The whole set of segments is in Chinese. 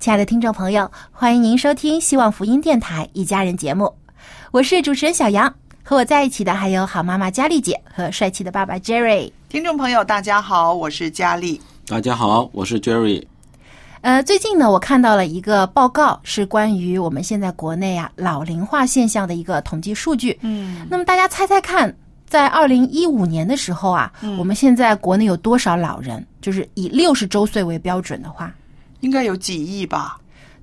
亲爱的听众朋友，欢迎您收听希望福音电台一家人节目，我是主持人小杨，和我在一起的还有好妈妈佳丽姐和帅气的爸爸 Jerry。听众朋友，大家好，我是佳丽。大家好，我是 Jerry。呃，最近呢，我看到了一个报告，是关于我们现在国内啊老龄化现象的一个统计数据。嗯，那么大家猜猜看，在二零一五年的时候啊，嗯我们现在国内有多少老人？就是以六十周岁为标准的话，应该有几亿吧？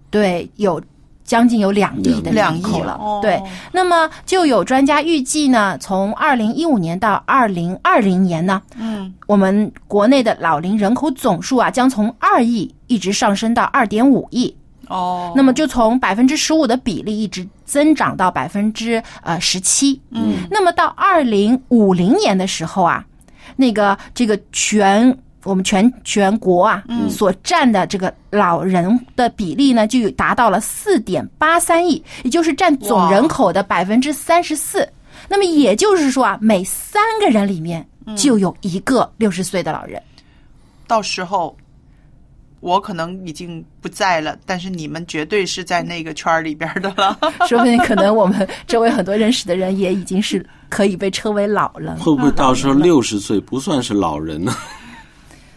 对，有将近有两亿的两亿人口了。哦对，那么就有专家预计呢，从二零一五年到二零二零年呢，嗯，我们国内的老龄人口总数啊，将从二亿一直上升到二点五亿。哦，那么就从百分之十五的比例一直增长到百分之呃十七。嗯，那么到二零五零年的时候啊，那个这个全我们全全国啊、嗯所占的这个老人的比例呢，就达到了四点八三亿，也就是占总人口的百分之三十四。那么也就是说啊，每三个人里面就有一个六十岁的老人。到时候我可能已经不在了，但是你们绝对是在那个圈儿里边的了。说不定可能我们周围很多认识的人也已经是可以被称为老人。会不会到时候六十岁不算是老人呢？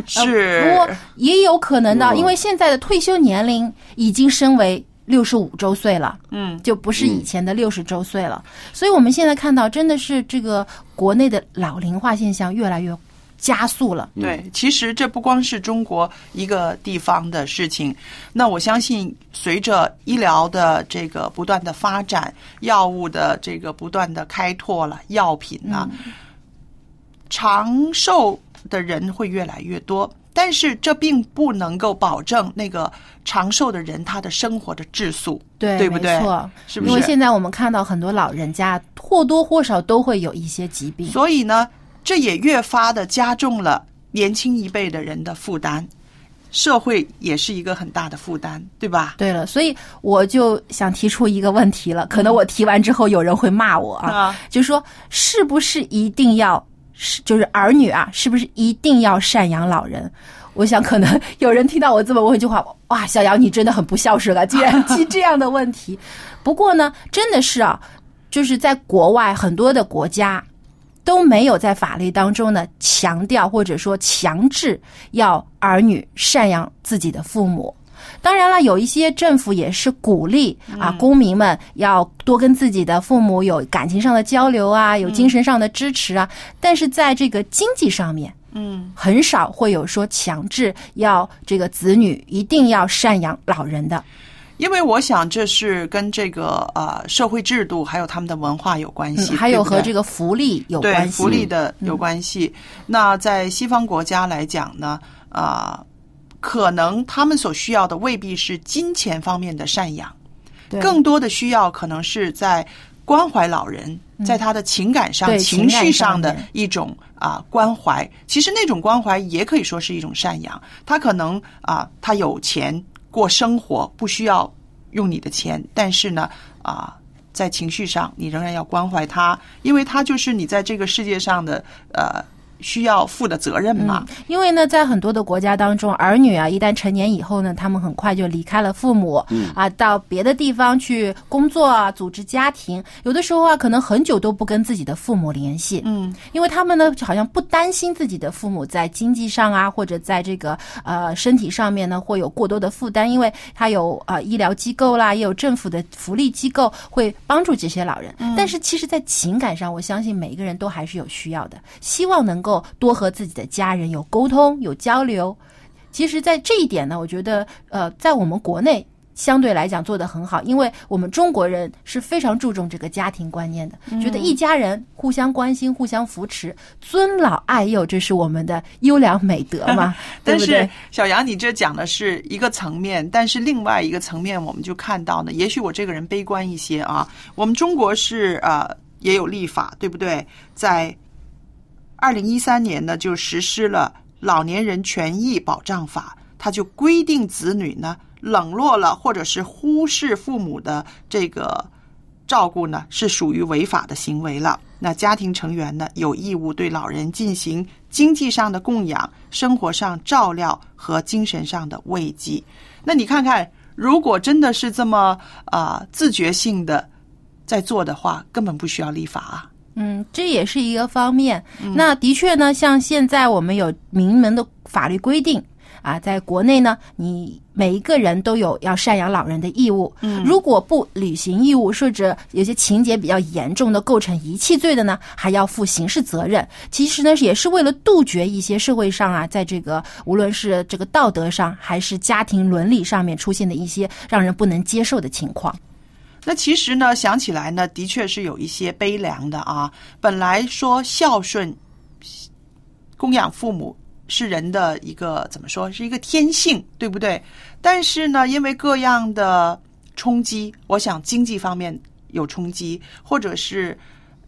是，不过也有可能的，嗯因为现在的退休年龄已经升为六十五周岁了，嗯，就不是以前的六十周岁了。所以我们现在看到，真的是这个国内的老龄化现象越来越加速了。对，其实这不光是中国一个地方的事情，那我相信随着医疗的这个不断的发展，药物的这个不断的开拓了，药品呢、长寿的人会越来越多。但是这并不能够保证那个长寿的人他的生活的质素，对，对不对没错，是不是？因为现在我们看到很多老人家或多或少都会有一些疾病。所以呢，这也越发的加重了年轻一辈的人的负担，社会也是一个很大的负担，对吧？对了，所以我就想提出一个问题了，可能我提完之后有人会骂我啊，啊，就说是不是一定要是就是儿女啊，是不是一定要赡养老人？我想可能 有人听到我这么问一句话，哇，小杨你真的很不孝顺啊，竟然 提这样的问题。不过呢，真的是啊，就是在国外很多的国家都没有在法律当中呢强调或者说强制要儿女赡养自己的父母。当然了，有一些政府也是鼓励啊，公民们要多跟自己的父母有感情上的交流啊，有精神上的支持啊。但是在这个经济上面，嗯，很少会有说强制要这个子女一定要赡养老人的。因为我想这是跟这个呃社会制度还有他们的文化有关系，嗯，还有和这个个福利有关系。福利的有关系。那在西方国家来讲呢，啊、可能他们所需要的未必是金钱方面的赡养，更多的需要可能是在关怀老人，在他的情感上、情绪上上的一种啊、关怀。其实那种关怀也可以说是一种赡养。他可能啊、他有钱过生活，不需要用你的钱，但是呢啊、在情绪上你仍然要关怀他，因为他就是你在这个世界上的呃需要负的责任嘛。嗯，因为呢，在很多的国家当中，儿女啊，一旦成年以后呢，他们很快就离开了父母，嗯啊，到别的地方去工作啊，组织家庭。有的时候啊，可能很久都不跟自己的父母联系，嗯，因为他们呢，好像不担心自己的父母在经济上啊，或者在这个呃身体上面呢，会有过多的负担，因为他有呃医疗机构啦，也有政府的福利机构会帮助这些老人。但是其实，在情感上，我相信每一个人都还是有需要的，希望能够多和自己的家人有沟通、有交流。其实，在这一点呢，我觉得，呃，在我们国内相对来讲做得很好，因为我们中国人是非常注重这个家庭观念的，觉得一家人互相关心、互相扶持、尊老爱幼，这是我们的优良美德嘛，但是？小杨，你这讲的是一个层面，但是另外一个层面，我们就看到呢，也许我这个人悲观一些啊。我们中国是呃也有立法，对不对？在二零一三年呢，就实施了《老年人权益保障法》，它就规定子女呢冷落了或者是忽视父母的这个照顾呢，是属于违法的行为了。那家庭成员呢，有义务对老人进行经济上的供养、生活上照料和精神上的慰藉。那你看看，如果真的是这么啊、自觉性的在做的话，根本不需要立法啊。嗯，这也是一个方面。那的确呢，像现在我们有明文的法律规定啊，在国内呢，你每一个人都有要赡养老人的义务。嗯，如果不履行义务，甚至有些情节比较严重的构成遗弃罪的呢，还要负刑事责任。其实呢，也是为了杜绝一些社会上啊，在这个无论是这个道德上，还是家庭伦理上面出现的一些让人不能接受的情况。那其实呢，想起来呢，的确是有一些悲凉的啊。本来说孝顺、供养父母是人的一个怎么说，是一个天性，对不对？但是呢，因为各样的冲击，我想经济方面有冲击，或者是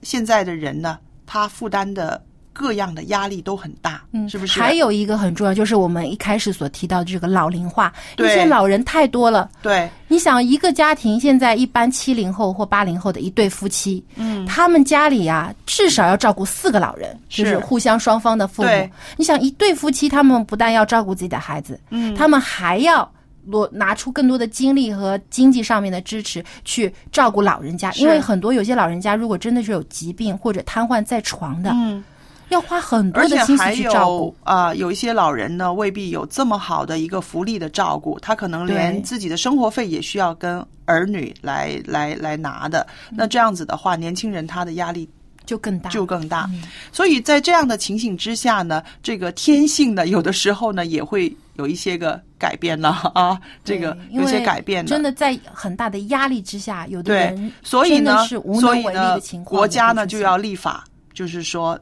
现在的人呢，他负担的各样的压力都很大，嗯，是不是？还有一个很重要，就是我们一开始所提到的这个老龄化，一对些老人太多了。对，你想，一个家庭现在一般七零后或八零后的一对夫妻，嗯，他们家里啊至少要照顾四个老人，是就是互相双方的父母。你想，一对夫妻，他们不但要照顾自己的孩子，嗯，他们还要。多拿出更多的精力和经济上面的支持去照顾老人家，因为很多有些老人家如果真的是有疾病或者瘫痪在床的，嗯。要花很多的心思还去照顾有。啊、有一些老人呢，未必有这么好的一个福利的照顾，他可能连自己的生活费也需要跟儿女来来来拿的。那这样子的话，年轻人他的压力就更大，就更大。嗯所以在这样的情形之下呢，这个天性呢，有的时候呢也会有一些个改变呢 啊，这个有些改变了。真的在很大的压力之下，有的对人，所以呢真的是，无能为力所以呢的情，况。国家呢就要立法，就是说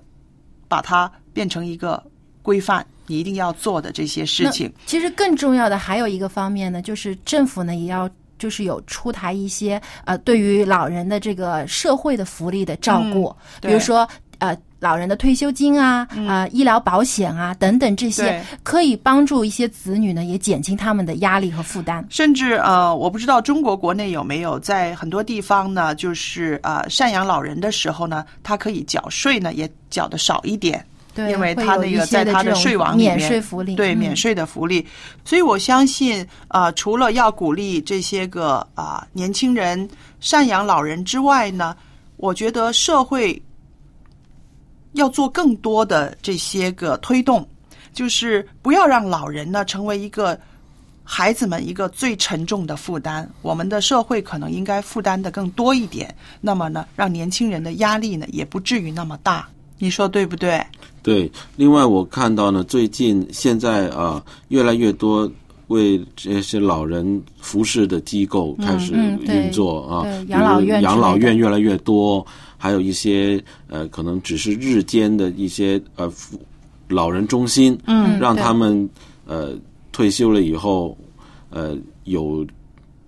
把它变成一个规范，你一定要做的这些事情。其实更重要的还有一个方面呢，就是政府呢也要。就是有出台一些呃，对于老人的这个社会的福利的照顾，嗯比如说呃，老人的退休金啊、啊、医疗保险啊等等这些，可以帮助一些子女呢，也减轻他们的压力和负担。甚至呃，我不知道中国国内有没有在很多地方呢，就是呃赡养老人的时候呢，他可以缴税呢，也缴的少一点。对，因为他那个在他的税网里面免税福利，对嗯。免税的福利，所以我相信，呃，除了要鼓励这些个啊、年轻人赡养老人之外呢，我觉得社会要做更多的这些个推动，就是不要让老人呢成为一个孩子们一个最沉重的负担。我们的社会可能应该负担的更多一点，那么呢，让年轻人的压力呢也不至于那么大。你说对不对？对，另外我看到呢，最近现在啊、越来越多为这些老人服侍的机构开始运作啊，养老院养老院越来越多，还有一些呃，可能只是日间的一些呃老人中心，嗯让他们呃退休了以后，呃有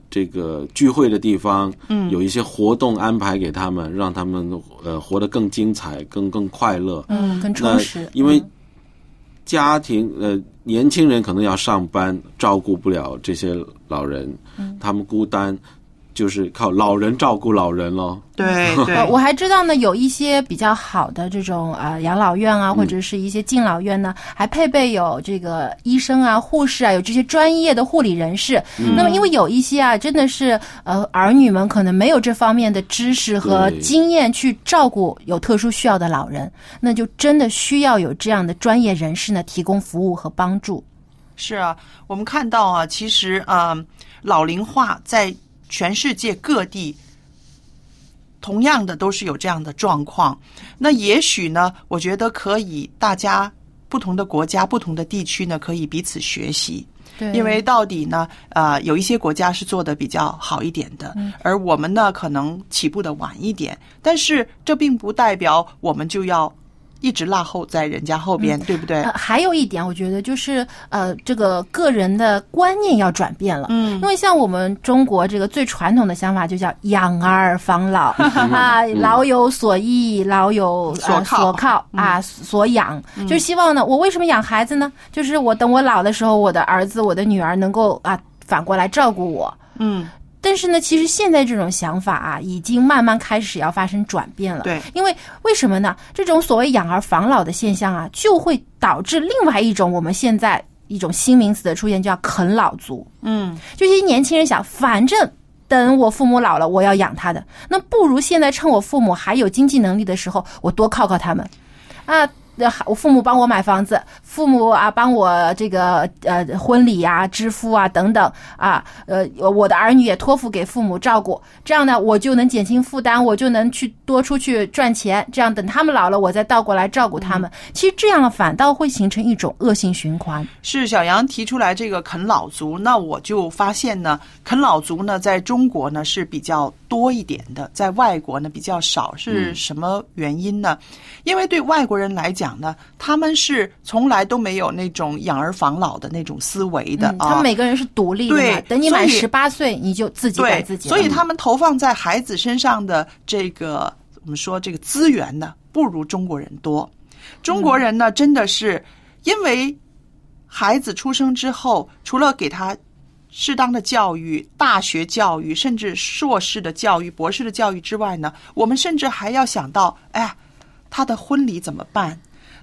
这个聚会的地方，嗯，有一些活动安排给他们，让他们呃活得更精彩、更更快乐。嗯，更充实。因为家庭呃年轻人可能要上班，照顾不了这些老人，他们孤单。就是靠老人照顾老人喽。对对，我还知道呢，有一些比较好的这种啊养老院啊，或者是一些敬老院呢，还配备有这个医生啊、护士啊，有这些专业的护理人士。那么，因为有一些啊，真的是呃儿女们可能没有这方面的知识和经验去照顾有特殊需要的老人，那就真的需要有这样的专业人士呢提供服务和帮助。是啊，我们看到啊，其实啊，老龄化在。全世界各地，同样的都是有这样的状况。那也许呢，我觉得可以，大家不同的国家、不同的地区呢，可以彼此学习。对，因为到底呢，呃，有一些国家是做的比较好一点的，而我们呢，可能起步的晚一点。但是这并不代表我们就要。一直落后在人家后边，对不对？还有一点，我觉得就是呃，这个个人的观念要转变了。嗯，因为像我们中国这个最传统的想法，就叫养儿防老 啊，老有所依，老有所靠啊，所养。就希望呢，我为什么养孩子呢？就是我等我老的时候，我的儿子、我的女儿能够啊反过来照顾我。嗯。但是呢，其实现在这种想法啊，已经慢慢开始要发生转变了。对，因为为什么呢？这种所谓养儿防老的现象啊，就会导致另外一种我们现在一种新名词的出现，叫啃老族。嗯，就些年轻人想，反正等我父母老了，我要养他的，那不如现在趁我父母还有经济能力的时候，我多靠靠他们，啊。那我父母帮我买房子，父母啊帮我这个呃婚礼啊支付啊等等啊，呃我的儿女也托付给父母照顾，这样呢我就能减轻负担，我就能去多出去赚钱，这样等他们老了，我再倒过来照顾他们。其实这样反倒会形成一种恶性循环。是小杨提出来这个啃老族，那我就发现呢，啃老族呢在中国呢是比较多一点的，在外国呢比较少，是什么原因呢？因为对外国人来讲。讲呢，他们是从来都没有那种养儿防老的那种思维的啊。他们每个人是独立的，对等你满十八岁，你就自己管自己。所以他们投放在孩子身上的这个，我们说这个资源呢，不如中国人多。中国人呢，真的是因为孩子出生之后，除了给他适当的教育、大学教育，甚至硕士的教育、博士的教育之外呢，我们甚至还要想到，哎，他的婚礼怎么办？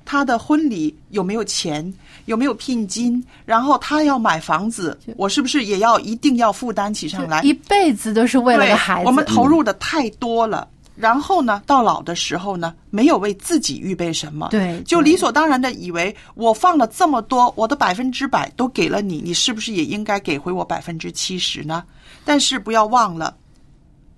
他的婚礼有没有钱？有没有聘金？然后他要买房子，我是不是也要一定要负担起上来？一辈子都是为了孩子。我们投入的太多了，然后呢，到老的时候呢，没有为自己预备什么，对，就理所当然的以为我放了这么多，我的百分之百都给了你，你是不是也应该给回我百分之七十呢？但是不要忘了。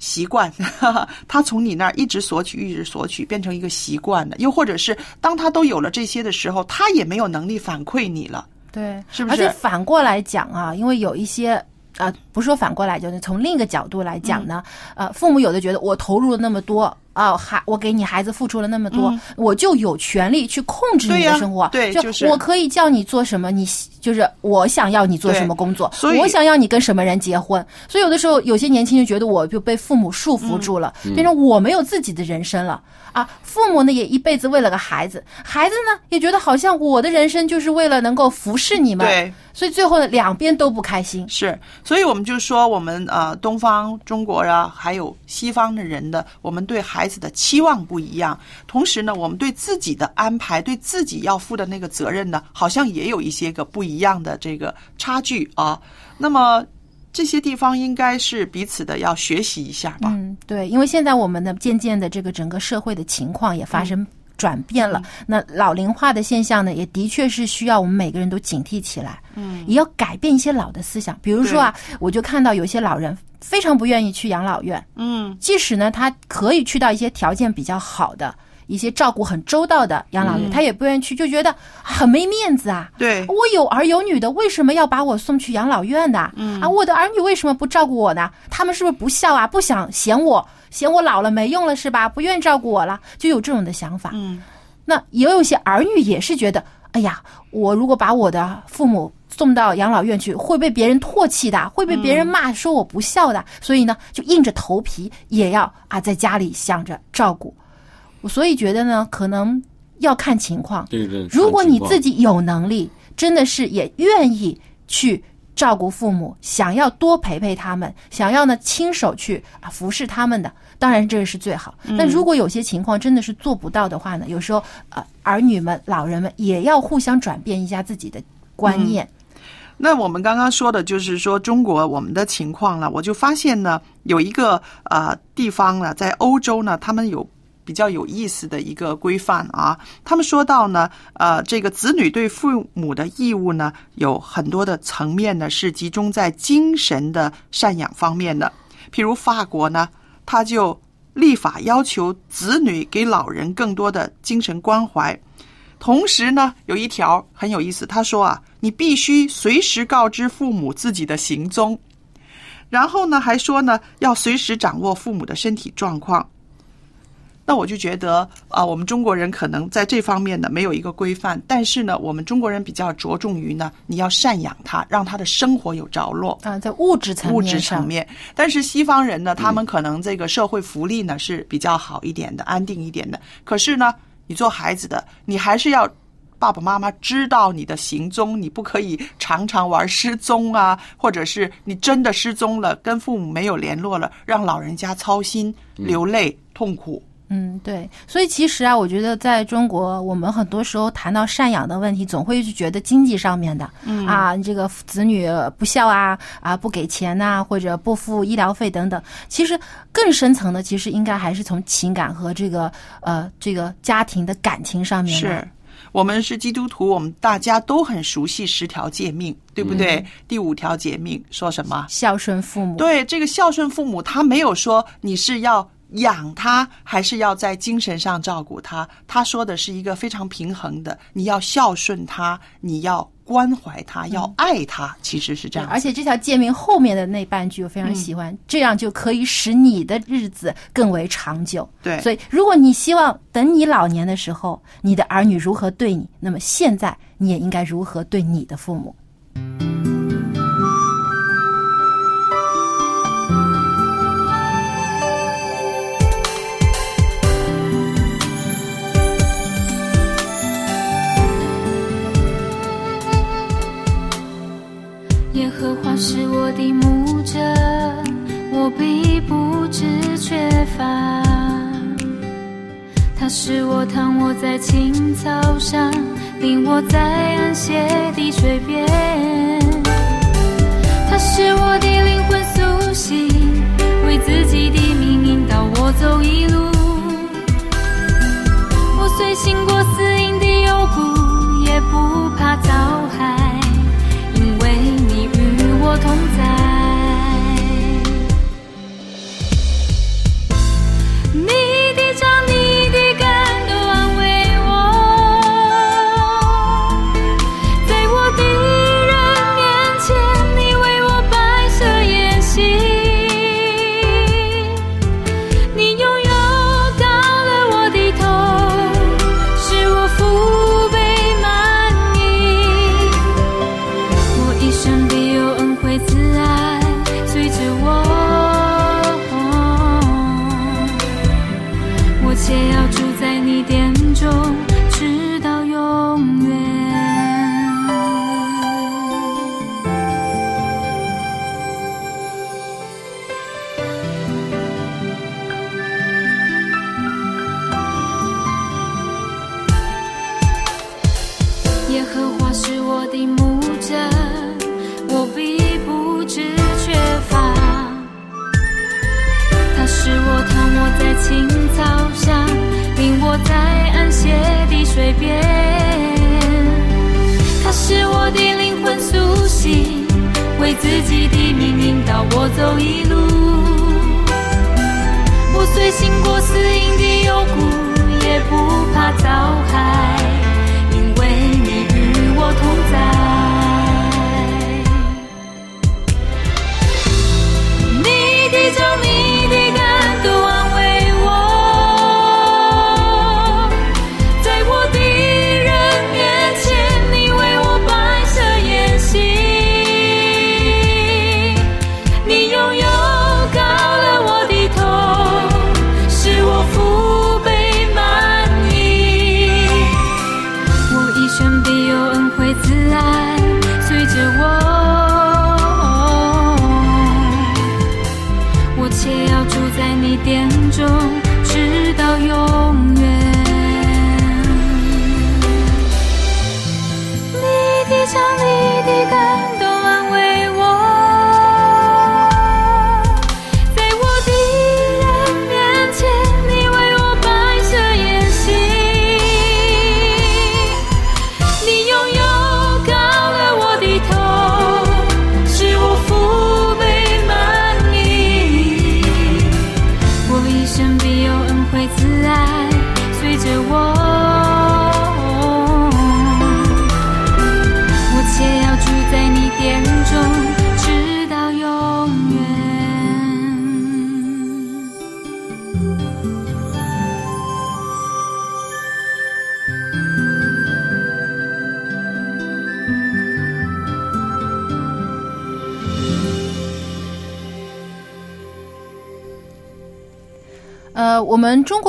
习惯，他从你那儿一直索取，一直索取，变成一个习惯了。又或者是当他都有了这些的时候，他也没有能力反馈你了。对，是不是？而且反过来讲啊，因为有一些。啊，不说反过来，就是从另一个角度来讲呢，呃，父母有的觉得我投入了那么多啊，孩我给你孩子付出了那么多，我就有权利去控制你的生活，对，就是我可以叫你做什么，你就是我想要你做什么工作，所以我想要你跟什么人结婚，所以有的时候有些年轻人觉得我就被父母束缚住了，变成我没有自己的人生了啊，父母呢也一辈子为了个孩子，孩子呢也觉得好像我的人生就是为了能够服侍你们，对。所以最后呢，两边都不开心。是，所以我们就说，我们呃，东方中国啊，还有西方的人的，我们对孩子的期望不一样。同时呢，我们对自己的安排，对自己要负的那个责任呢，好像也有一些个不一样的这个差距啊。那么这些地方应该是彼此的要学习一下吧。嗯，对，因为现在我们的渐渐的这个整个社会的情况也发生。转变了，那老龄化的现象呢，也的确是需要我们每个人都警惕起来。嗯，也要改变一些老的思想。比如说啊，我就看到有些老人非常不愿意去养老院。嗯，即使呢，他可以去到一些条件比较好的、一些照顾很周到的养老院，他也不愿意去，就觉得很没面子啊。对，我有儿有女的，为什么要把我送去养老院呢？嗯啊，我的儿女为什么不照顾我呢？他们是不是不孝啊？不想嫌我？嫌我老了没用了是吧？不愿意照顾我了，就有这种的想法。嗯，那也有些儿女也是觉得，哎呀，我如果把我的父母送到养老院去，会被别人唾弃的，会被别人骂说我不孝的，所以呢，就硬着头皮也要啊在家里想着照顾。我所以觉得呢，可能要看情况。对对，如果你自己己有能力，真的是也愿意去照顾父母，想要多陪陪他们，想要呢亲手去啊服侍他们的，当然这个是最好。但如果有些情况真的是做不到的话呢，有时候呃儿女们、老人们也要互相转变一下自己的观念。那我们刚刚说的就是说中国我们的情况了，我就发现呢，有一个呃地方呢，在欧洲呢，他们有比较有意思的一个规范啊。他们说到呢，呃，这个子女对父母的义务呢，有很多的层面呢，是集中在精神的赡养方面的。譬如法国呢，他就立法要求子女给老人更多的精神关怀。同时呢，有一条很有意思，他说啊，你必须随时告知父母自己的行踪，然后呢，还说呢，要随时掌握父母的身体状况。那我就觉得啊、我们中国人可能在这方面呢没有一个规范，但是呢，我们中国人比较着重于呢，你要赡养他，让他的生活有着落。啊，在物质层面物质层面。但是西方人呢，他们可能这个社会福利呢是比较好一点的、安定一点的。可是呢，你做孩子的，你还是要爸爸妈妈知道你的行踪，你不可以常常玩失踪啊，或者是你真的失踪了，跟父母没有联络了，让老人家操心、流泪、痛苦。嗯，对，所以其实啊，我觉得在中国，我们很多时候谈到赡养的问题，总会去觉得经济上面的，嗯啊，这个子女不孝啊，啊不给钱呐、或者不付医疗费等等。其实更深层的，其实应该还是从情感和这个呃这个家庭的感情上面是我们是基督徒，我们大家都很熟悉十条诫命，对不对？第五条诫命说什么？孝顺父母。对，这个孝顺父母，他没有说你是要养他，还是要在精神上照顾他。他说的是一个非常平衡的，你要孝顺他，你要关怀他，要爱他，其实是这样。而且这条诫命后面的那半句我非常喜欢，这样就可以使你的日子更为长久。对所以如果你希望等你老年的时候，你的儿女如何对你，那么现在你也应该如何对你的父母。是我的牧者，我必不知缺乏。他是我躺卧在青草上，领我在安歇的水边。他是我的灵魂苏醒，为自己的命引导我走一路。我虽行过死荫的幽谷，也不怕遭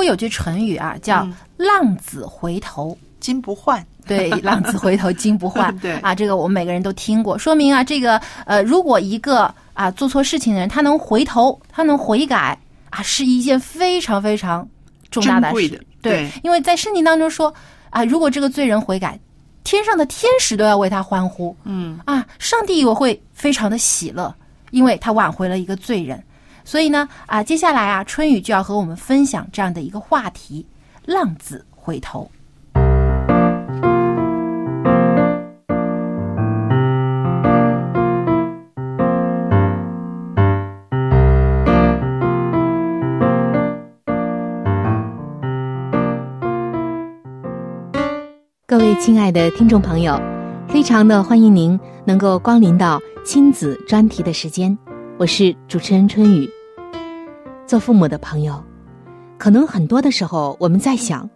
国有句成语啊，叫“浪子回头”。金不换，对，浪子回头金不换。对啊，这个我们每个人都听过，说明啊，这个呃，如果一个啊做错事情的人，他能回头，他能悔改啊，是一件非常非常重大的事。的对对，因为在圣经当中说啊，如果这个罪人悔改，天上的天使都要为他欢呼。嗯啊，上帝也会非常的喜乐，因为他挽回了一个罪人。所以呢，啊，接下来啊，春雨就要和我们分享这样的一个话题：浪子回头。各位亲爱的听众朋友，非常的欢迎您能够光临到亲子专题的时间，我是主持人春雨。做父母的朋友，可能很多的时候我们在想，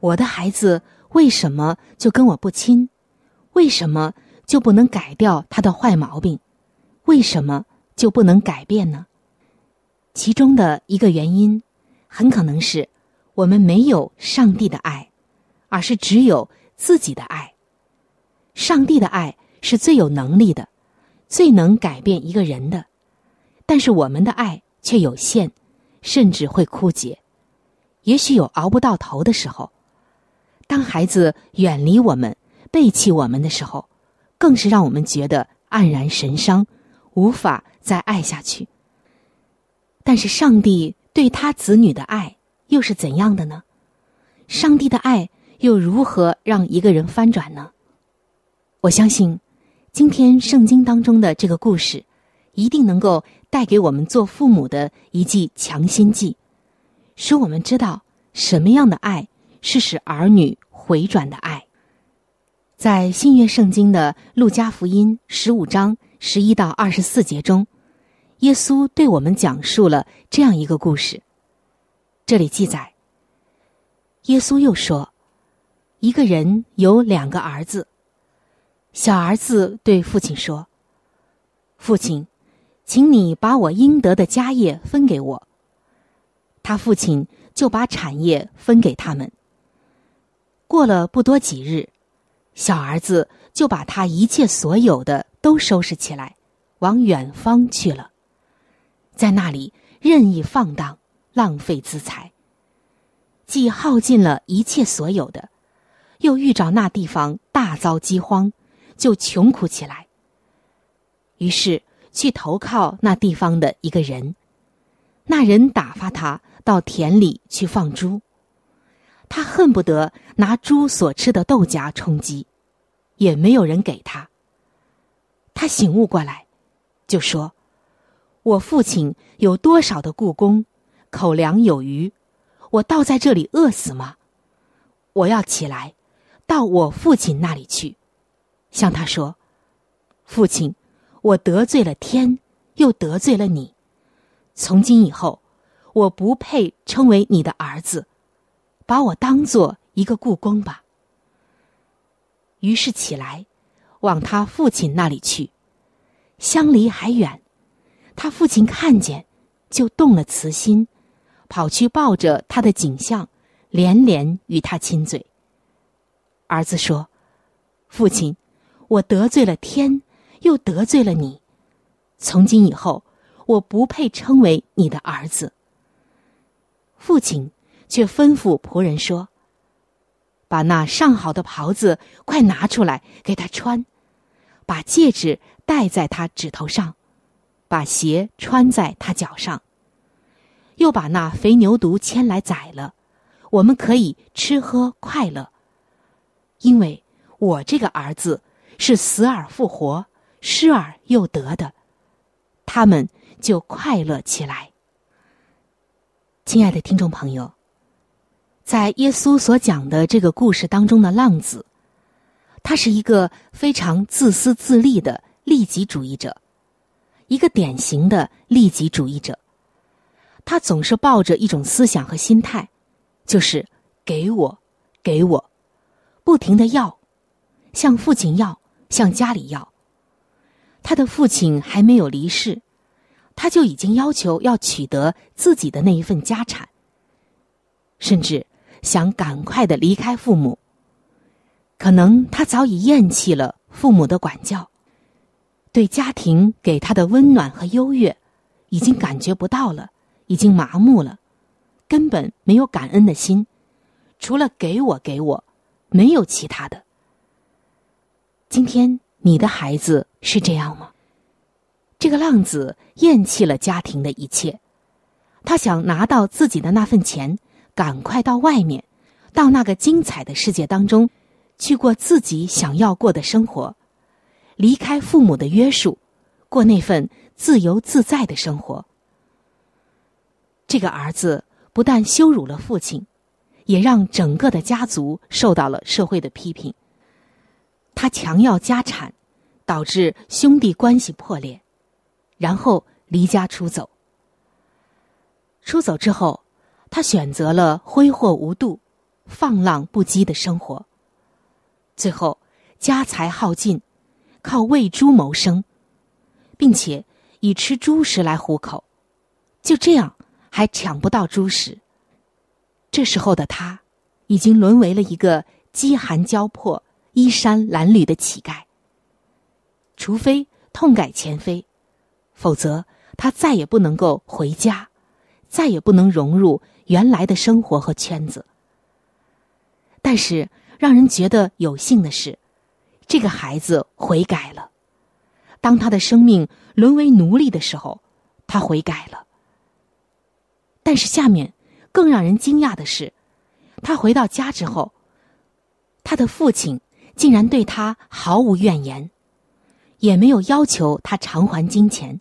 我的孩子为什么就跟我不亲？为什么就不能改掉他的坏毛病？为什么就不能改变呢？其中的一个原因，很可能是我们没有上帝的爱。而是只有自己的爱。上帝的爱是最有能力的，最能改变一个人的，但是我们的爱却有限，甚至会枯竭。也许有熬不到头的时候。当孩子远离我们、背弃我们的时候，更是让我们觉得黯然神伤，无法再爱下去。但是上帝对他子女的爱又是怎样的呢？上帝的爱。又如何让一个人翻转呢？我相信，今天圣经当中的这个故事，一定能够带给我们做父母的一剂强心剂，使我们知道什么样的爱是使儿女回转的爱。在新约圣经的路加福音十五章十一到二十四节中，耶稣对我们讲述了这样一个故事。这里记载，耶稣又说。一个人有两个儿子。小儿子对父亲说：“父亲，请你把我应得的家业分给我。”他父亲就把产业分给他们。过了不多几日，小儿子就把他一切所有的都收拾起来，往远方去了，在那里任意放荡，浪费资财，既耗尽了一切所有的。又遇着那地方大遭饥荒，就穷苦起来。于是去投靠那地方的一个人，那人打发他到田里去放猪。他恨不得拿猪所吃的豆荚充饥，也没有人给他。他醒悟过来，就说：“我父亲有多少的故宫，口粮有余，我倒在这里饿死吗？我要起来。”到我父亲那里去，向他说：“父亲，我得罪了天，又得罪了你。从今以后，我不配称为你的儿子，把我当做一个故宫吧。”于是起来，往他父亲那里去。相离还远，他父亲看见，就动了慈心，跑去抱着他的景象，连连与他亲嘴。儿子说：“父亲，我得罪了天，又得罪了你。从今以后，我不配称为你的儿子。”父亲却吩咐仆人说：“把那上好的袍子快拿出来给他穿，把戒指戴在他指头上，把鞋穿在他脚上。又把那肥牛犊牵来宰了，我们可以吃喝快乐。因为我这个儿子是死而复活、失而又得的，他们就快乐起来。”亲爱的听众朋友，在耶稣所讲的这个故事当中的浪子，他是一个非常自私自利的利己主义者，一个典型的利己主义者。他总是抱着一种思想和心态，就是给我，给我，不停的要，向父亲要，向家里要。他的父亲还没有离世。他就已经要求要取得自己的那一份家产，甚至想赶快的离开父母。可能他早已厌弃了父母的管教，对家庭给他的温暖和优越，已经感觉不到了，已经麻木了，根本没有感恩的心，除了给我给我，没有其他的。今天你的孩子是这样吗？这个浪子厌弃了家庭的一切，他想拿到自己的那份钱，赶快到外面，到那个精彩的世界当中，去过自己想要过的生活，离开父母的约束，过那份自由自在的生活。这个儿子不但羞辱了父亲，也让整个的家族受到了社会的批评。他强要家产，导致兄弟关系破裂。然后离家出走。出走之后，他选择了挥霍无度、放浪不羁的生活。最后，家财耗尽，靠喂猪谋生，并且以吃猪食来糊口。就这样，还抢不到猪食。这时候的他，已经沦为了一个饥寒交迫、衣衫褴褛的乞丐。除非痛改前非。否则，他再也不能够回家，再也不能融入原来的生活和圈子。但是，让人觉得有幸的是，这个孩子悔改了。当他的生命沦为奴隶的时候，他悔改了。但是，下面更让人惊讶的是，他回到家之后，他的父亲竟然对他毫无怨言，也没有要求他偿还金钱。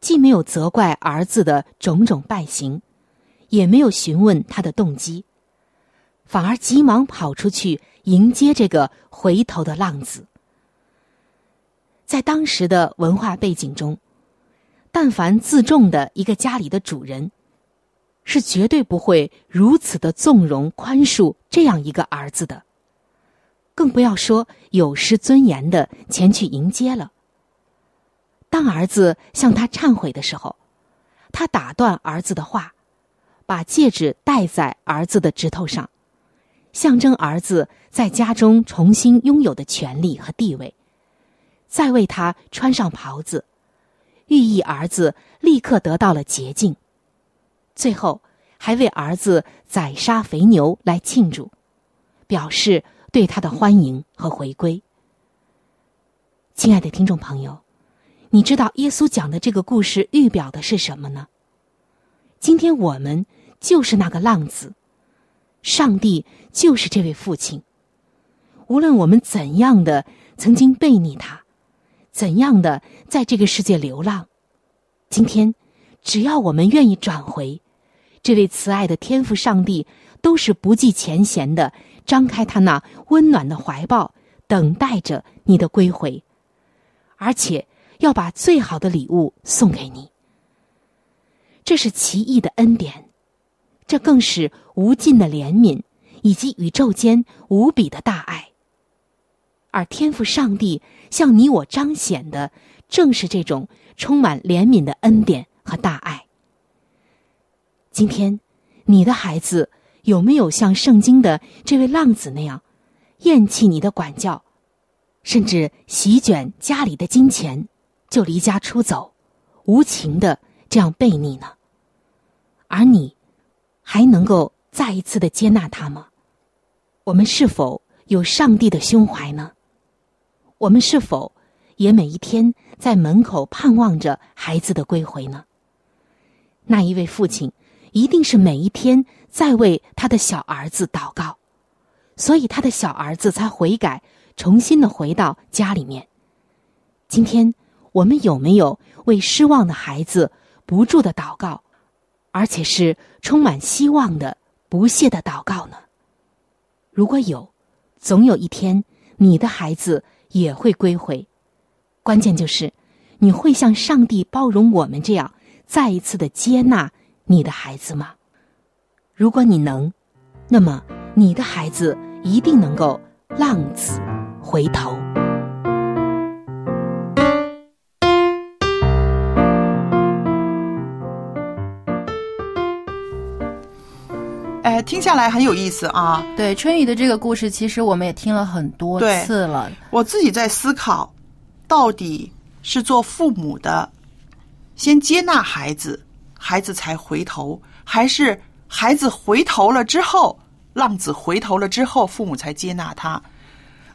既没有责怪儿子的种种败行，也没有询问他的动机，反而急忙跑出去迎接这个回头的浪子。在当时的文化背景中，但凡自重的一个家里的主人，是绝对不会如此的纵容宽恕这样一个儿子的，更不要说有失尊严的前去迎接了。当儿子向他忏悔的时候，他打断儿子的话，把戒指戴在儿子的指头上，象征儿子在家中重新拥有的权利和地位，再为他穿上袍子，寓意儿子立刻得到了洁净。最后，还为儿子宰杀肥牛来庆祝，表示对他的欢迎和回归。亲爱的听众朋友。你知道耶稣讲的这个故事预表的是什么呢？今天我们就是那个浪子，上帝就是这位父亲。无论我们怎样的曾经背逆他，怎样的在这个世界流浪，今天只要我们愿意转回，这位慈爱的天父上帝都是不计前嫌的，张开他那温暖的怀抱，等待着你的归回，而且。要把最好的礼物送给你，这是奇异的恩典，这更是无尽的怜悯以及宇宙间无比的大爱。而天赋上帝向你我彰显的，正是这种充满怜悯的恩典和大爱。今天，你的孩子有没有像圣经的这位浪子那样，厌弃你的管教，甚至席卷家里的金钱？就离家出走，无情的这样背逆呢？而你还能够再一次的接纳他吗？我们是否有上帝的胸怀呢？我们是否也每一天在门口盼望着孩子的归回呢？那一位父亲一定是每一天在为他的小儿子祷告，所以他的小儿子才悔改，重新的回到家里面。今天我们有没有为失望的孩子不住的祷告，而且是充满希望的、不懈的祷告呢？如果有，总有一天你的孩子也会归回。关键就是你会像上帝包容我们这样，再一次的接纳你的孩子吗？如果你能，那么你的孩子一定能够浪子回头。哎，听下来很有意思啊。对春雨的这个故事，其实我们也听了很多次了。我自己在思考，到底是做父母的先接纳孩子，孩子才回头，还是孩子回头了之后，浪子回头了之后，父母才接纳他？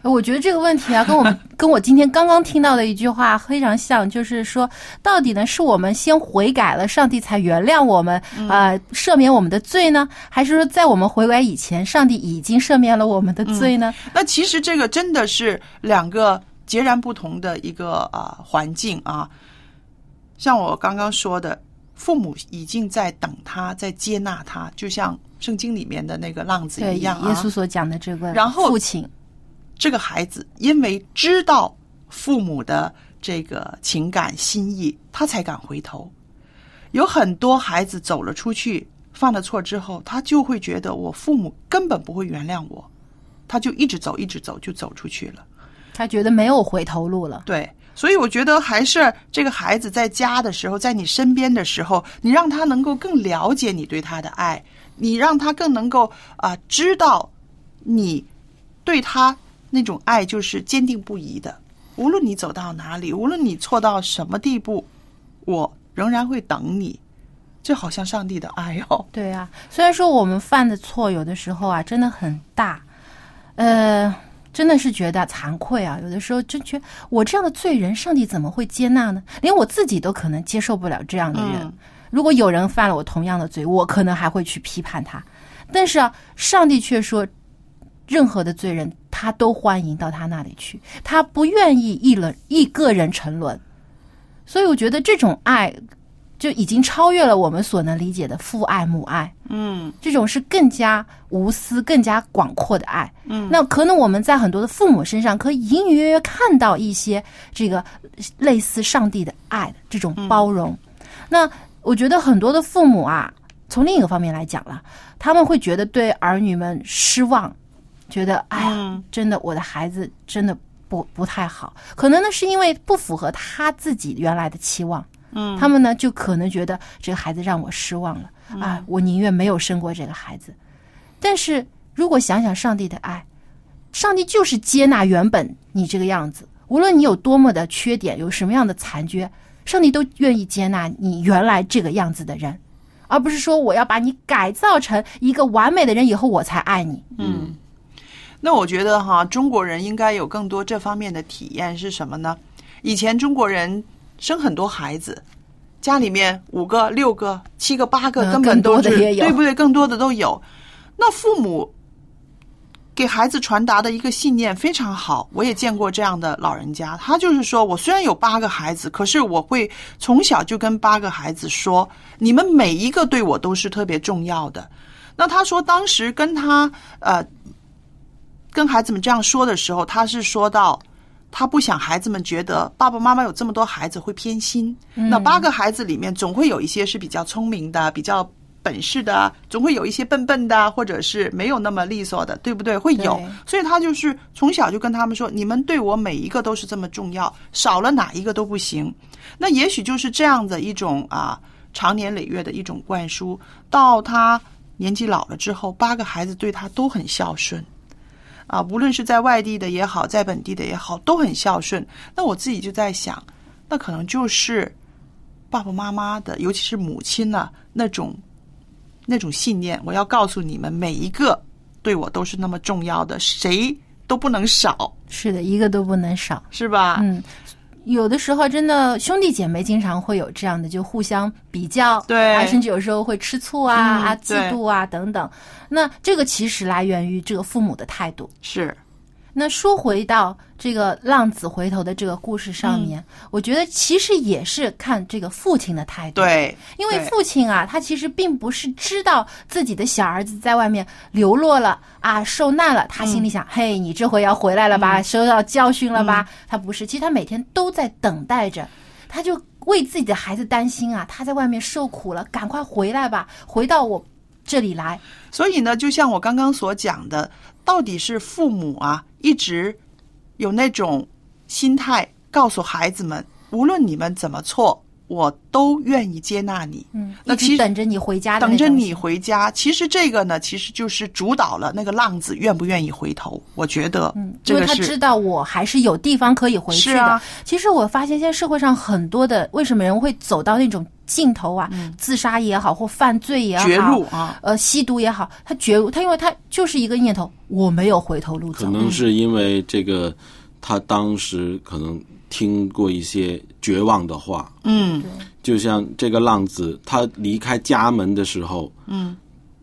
我觉得这个问题啊，跟我们 跟我今天刚刚听到的一句话非常像，就是说，到底呢是我们先悔改了，上帝才原谅我们，呃，赦免我们的罪呢，还是说在我们悔改以前，上帝已经赦免了我们的罪呢？那其实这个真的是两个截然不同的一个啊、环境啊。像我刚刚说的，父母已经在等他，在接纳他，就像圣经里面的那个浪子一样啊。稣所讲的这个，然后父亲，这个孩子因为知道父母的这个情感心意，他才敢回头。有很多孩子走了出去，犯了错之后，他就会觉得我父母根本不会原谅我，他就一直走，一直走，就走出去了。他觉得没有回头路了。对，所以我觉得还是这个孩子在家的时候，在你身边的时候，你让他能够更了解你对他的爱，你让他更能够啊、知道你对他那种爱就是坚定不移的。无论你走到哪里，无论你错到什么地步，我仍然会等你。这好像上帝的爱哦。对啊，虽然说我们犯的错有的时候啊真的很大，呃，真的是觉得惭愧啊。有的时候真觉我这样的罪人，上帝怎么会接纳呢？连我自己都可能接受不了这样的人。嗯如果有人犯了我同样的罪，我可能还会去批判他。但是啊，上帝却说，任何的罪人他都欢迎到他那里去，他不愿意一人一个人沉沦。所以我觉得这种爱就已经超越了我们所能理解的父爱母爱。嗯这种是更加无私、更加广阔的爱。嗯那可能我们在很多的父母身上，可以隐隐约约看到一些这个类似上帝的爱的这种包容。那我觉得很多的父母啊，从另一个方面来讲了，他们会觉得对儿女们失望，觉得哎呀，嗯真的我的孩子真的不不太好，可能呢是因为不符合他自己原来的期望。嗯他们呢就可能觉得这个孩子让我失望了、啊，我宁愿没有生过这个孩子。但是如果想想上帝的爱，上帝就是接纳原本你这个样子，无论你有多么的缺点，有什么样的残缺，上帝都愿意接纳你原来这个样子的人，而不是说我要把你改造成一个完美的人以后我才爱你。嗯，那我觉得哈，中国人应该有更多这方面的体验是什么呢？以前中国人生很多孩子，家里面五个、六个、七个、八个，嗯根本都是更多的也有对不对？更多的都有。那父母给孩子传达的一个信念非常好，我也见过这样的老人家，他就是说我虽然有八个孩子，可是我会从小就跟八个孩子说，你们每一个对我都是特别重要的。那他说当时跟他呃跟孩子们这样说的时候，他是说到。他不想孩子们觉得爸爸妈妈有这么多孩子会偏心。那八个孩子里面总会有一些是比较聪明的、比较本事的，总会有一些笨笨的，或者是没有那么利索的，对不对？会有。所以他就是从小就跟他们说：“你们对我每一个都是这么重要，少了哪一个都不行。”那也许就是这样的一种啊，长年累月的一种灌输，到他年纪老了之后，八个孩子对他都很孝顺。啊，无论是在外地的也好，在本地的也好，都很孝顺。那我自己就在想，那可能就是爸爸妈妈的，尤其是母亲呢、那种那种信念，我要告诉你们，每一个对我都是那么重要的，谁都不能少，是的，一个都不能少。是吧？嗯，有的时候真的兄弟姐妹经常会有这样的，就互相比较，对啊，甚至有时候会吃醋啊、嗯啊、嫉妒啊等等。那这个其实来源于这个父母的态度。是，那说回到这个浪子回头的这个故事上面，我觉得其实也是看这个父亲的态度。对，因为父亲啊，他其实并不是知道自己的小儿子在外面流落了啊，受难了，他心里想：嘿，你这回要回来了吧，收到教训了吧？他不是，其实他每天都在等待着，他就为自己的孩子担心啊，他在外面受苦了，赶快回来吧，回到我这里来。所以呢，就像我刚刚所讲的，到底是父母啊，一直有那种心态，告诉孩子们，无论你们怎么错，我都愿意接纳你。嗯，那其实等着你回家等着你回家。其实这个呢，其实就是主导了那个浪子愿不愿意回头。我觉得，嗯，因为他知道我还是有地方可以回去的。是啊其实我发现现在社会上很多的，为什么人会走到那种尽头啊？自杀也好，或犯罪也好，嗯绝路啊，呃，吸毒也好，他绝路，他因为他就是一个念头，我没有回头路走。可能是因为这个，他当时可能听过一些绝望的话，嗯就像这个浪子，他离开家门的时候，嗯，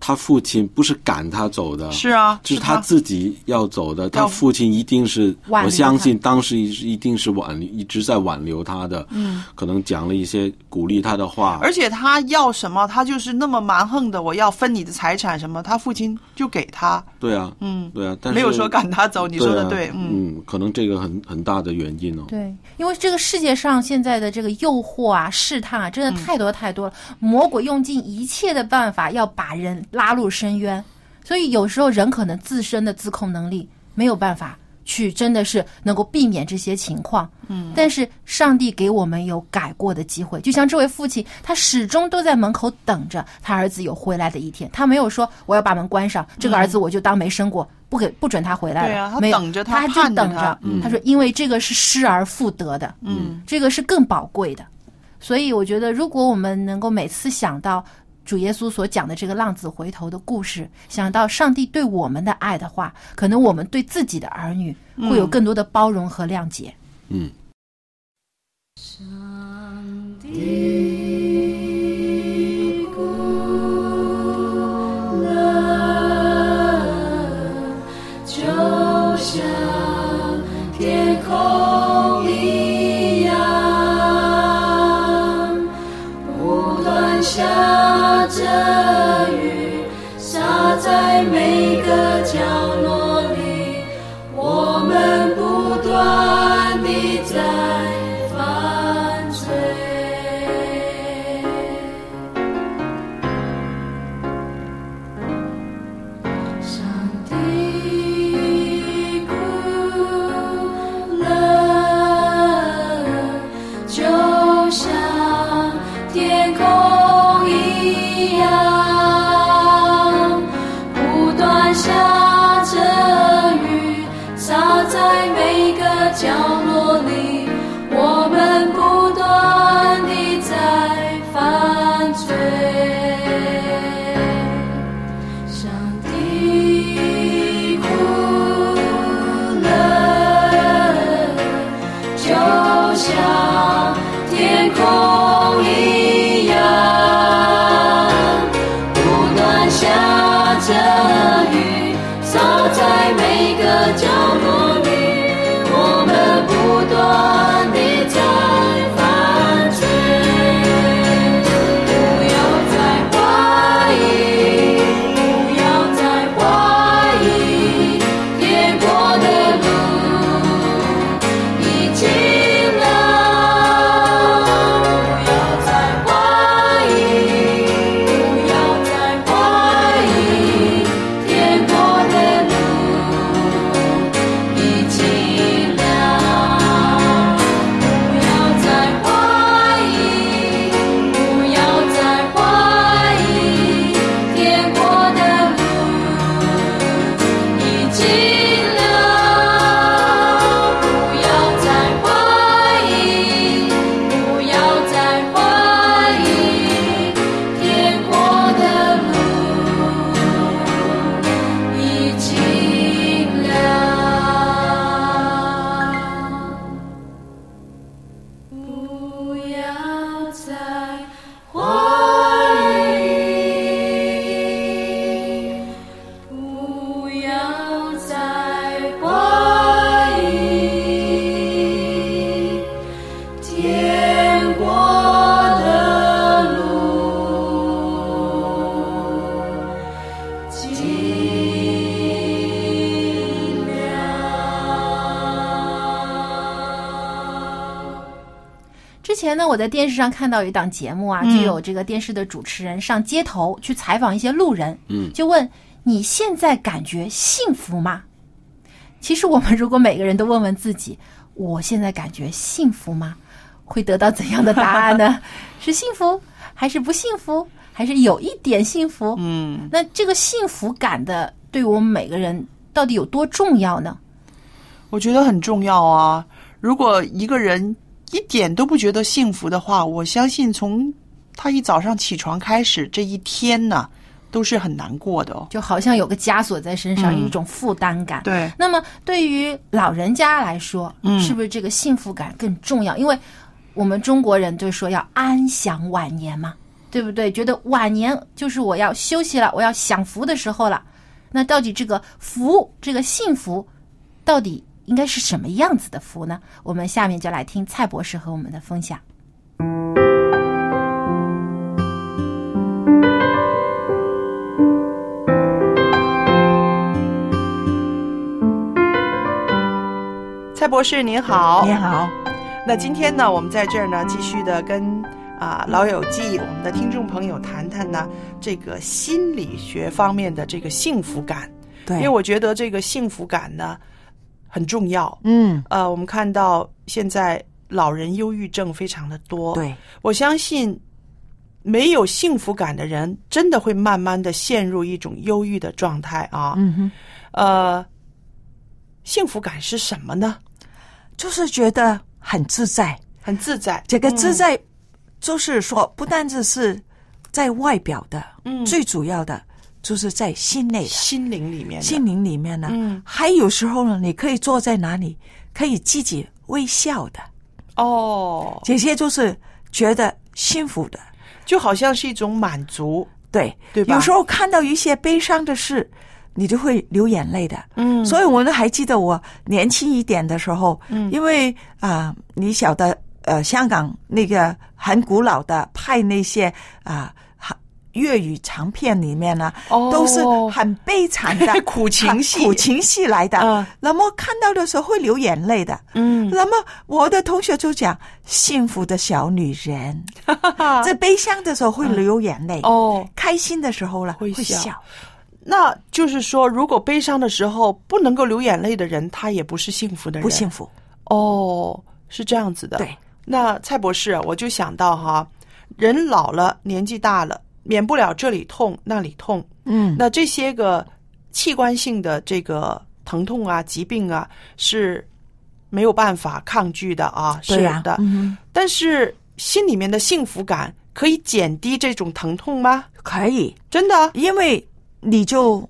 他父亲不是赶他走的，是啊，就是他自己要走的。他父亲一定是，挽留我相信当时一定是挽一直在挽留他的，嗯，可能讲了一些鼓励他的话，而且他要什么，他就是那么蛮横的，我要分你的财产什么，他父亲就给他，对啊，嗯，对啊，但是没有说赶他走。你说的对，对啊，嗯，嗯，可能这个很很大的原因哦。对，因为这个世界上现在的这个诱惑啊、试探啊，真的太多太多了。魔鬼用尽一切的办法要把人拉入深渊，所以有时候人可能自身的自控能力没有办法去，真的是能够避免这些情况。嗯，但是上帝给我们有改过的机会，就像这位父亲，他始终都在门口等着他儿子有回来的一天，他没有说我要把门关上，这个儿子我就当没生过。不给不准他回来了，对啊他没有等着他他就等着。他。说，因为这个是失而复得的，嗯，这个是更宝贵的。所以我觉得，如果我们能够每次想到主耶稣所讲的这个浪子回头的故事，想到上帝对我们的爱的话，可能我们对自己的儿女会有更多的包容和谅解。嗯，上帝就像天空我在电视上看到有一档节目啊，嗯就有这个电视的主持人上街头去采访一些路人，嗯就问你现在感觉幸福吗？其实我们如果每个人都问问自己，我现在感觉幸福吗？会得到怎样的答案呢？是幸福还是不幸福？还是有一点幸福？嗯，那这个幸福感的对我们每个人到底有多重要呢？我觉得很重要啊。如果一个人一点都不觉得幸福的话，我相信从他一早上起床开始，这一天呢都是很难过的哦。就好像有个枷锁在身上，嗯有一种负担感。对，那么对于老人家来说，嗯是不是这个幸福感更重要？因为我们中国人就说要安享晚年嘛，对不对？觉得晚年就是我要休息了，我要享福的时候了。那到底这个福，这个幸福，到底应该是什么样子的福呢？我们下面就来听蔡博士和我们的分享。蔡博士您好，您好。那今天呢，我们在这儿呢，继续的跟啊、老友记我们的听众朋友谈谈呢这个心理学方面的这个幸福感。对因为我觉得这个幸福感呢很重要。嗯，呃，我们看到现在老人忧郁症非常的多。对，我相信没有幸福感的人，真的会慢慢的陷入一种忧郁的状态啊。嗯哼，呃，幸福感是什么呢？就是觉得很自在，很自在。这个自在，就是说不单只是在外表的，嗯最主要的就是在心内的。心灵里面，心灵里面呢，嗯还有时候呢，你可以坐在哪里，可以自己微笑的，哦，这些就是觉得幸福的。就好像是一种满足。对，对吧有时候看到一些悲伤的事，你就会流眼泪的。嗯所以我呢还记得我年轻一点的时候，嗯因为啊、你晓得，呃，香港那个很古老的派那些啊。哈粤语长片里面呢，哦都是很悲惨的 苦情戏苦情戏来的。嗯那么看到的时候会流眼泪的。嗯那么我的同学就讲，幸福的小女人，在悲伤的时候会流眼泪，哦，开心的时候了会笑笑。那就是说，如果悲伤的时候不能够流眼泪的人，他也不是幸福的人。不幸福。哦，是这样子的。对，那蔡博士，我就想到哈，人老了，年纪大了，免不了这里痛那里痛。嗯，那这些个器官性的这个疼痛啊、疾病啊，是没有办法抗拒的啊，是的。嗯但是心里面的幸福感可以减低这种疼痛吗？可以，真的？因为你就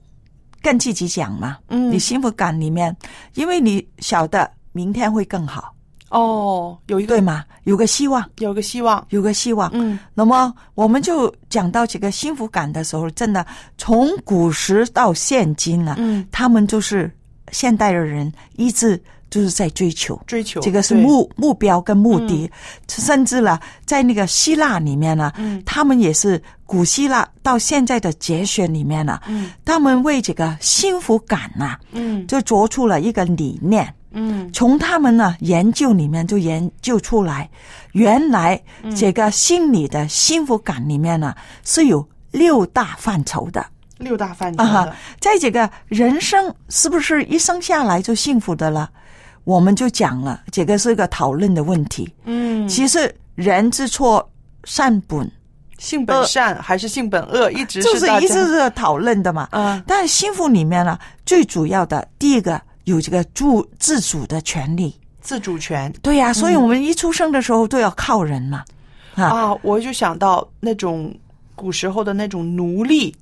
跟自己讲嘛，嗯你幸福感里面，因为你晓得明天会更好，哦，有一个对吗？有个希望，有个希望。有个希望。嗯那么我们就讲到这个幸福感的时候，真的从古时到现今呢、嗯，他们就是现代的人一直就是在追求。追求这个是目目标跟目的，甚至了，在那个希腊里面呢，嗯他们也是古希腊到现在的哲学里面呢，嗯他们为这个幸福感呐、嗯就做出了一个理念。嗯从他们呢研究里面就研究出来，原来这个心理的幸福感里面呢是有六大范畴的六大范畴啊。在这个人生是不是一生下来就幸福的了？我们就讲了，这个是一个讨论的问题。嗯，其实人之错善本，性本善还是性本恶，一直就是大家一直是讨论的嘛。啊但幸福里面呢，最主要的第一个有这个住自主的权利。自主权对呀、所以我们一出生的时候都要靠人嘛。啊，啊，我就想到那种古时候的那种奴隶，